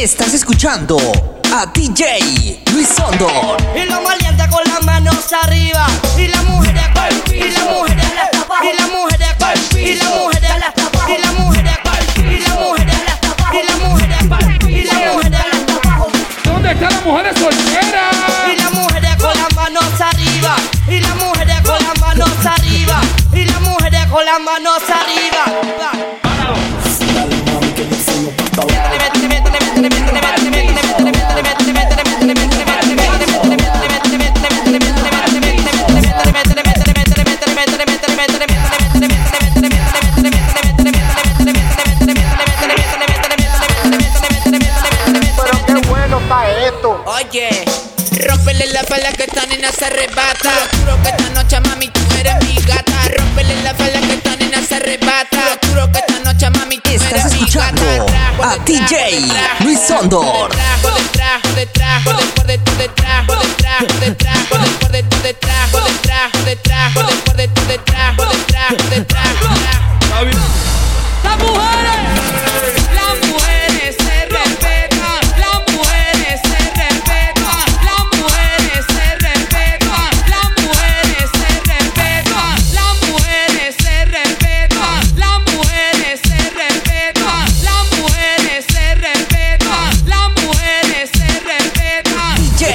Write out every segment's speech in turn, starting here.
Estás escuchando a DJ Luis Sondor. Y los maleantes con las manos arriba. Y las mujeres con y las mujeres y las mujeres con y las mujeres y las mujeres y las mujeres y las mujeres y las mujeres ¿Dónde están las mujeres solteras? y las mujeres con las manos arriba. Y las mujeres con las manos arriba. Y las mujeres con las manos arriba. Oye, rompele la pala que esta nena se arrebata. Lo juro que esta noche, mami, tú eres mi gata. Rompele la pala que esta nena se arrebata. Lo juro que esta noche, mami, tú Estás mi escuchando gata. Trajo a detrás, DJ detrás, Luis Sondor. Por detrás, detrás, detrás, por detrás, detrás, detrás, detrás, detrás, detrás, detrás,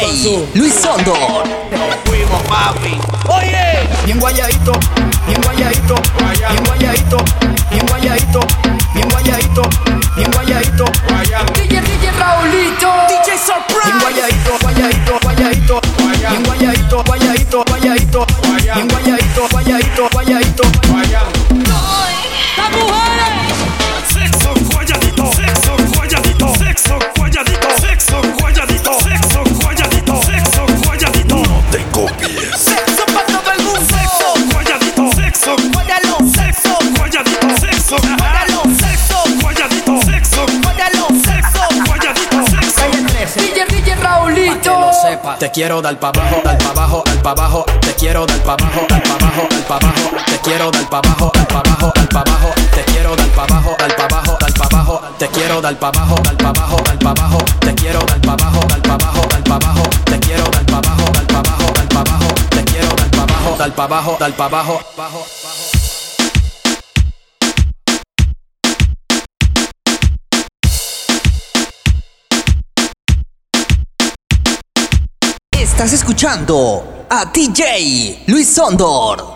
DJ Luis Sondor. bien guayadito, bien guayadito, bien guayadito, bien guayadito, bien guayadito, bien guayadito. DJ DJ Raulito, DJ DJ bien guayadito, guayadito, guayadito, bien guayadito, guayadito, guayadito, bien guayadito, guayadito, guayadito. Te quiero dar pa' abajo, dar pa' abajo, dar pa' abajo. Te quiero dar pa' abajo, dar pa' abajo, dar pa' abajo. Te quiero dar pa' abajo, dar pa' abajo, dar pa' abajo. Te quiero dar pa' abajo, dar pa' abajo, dar pa' abajo. Te quiero dar pa' abajo, dar pa' abajo, dar pa' abajo. Te quiero dar pa' abajo, dar pa' abajo, dar pa' abajo. Te quiero dar pa' abajo, dar pa' abajo, dar pa' abajo. Te quiero dar pa' abajo, dar pa' abajo, dar pa' abajo. Estás escuchando a DJ Luis Sondor.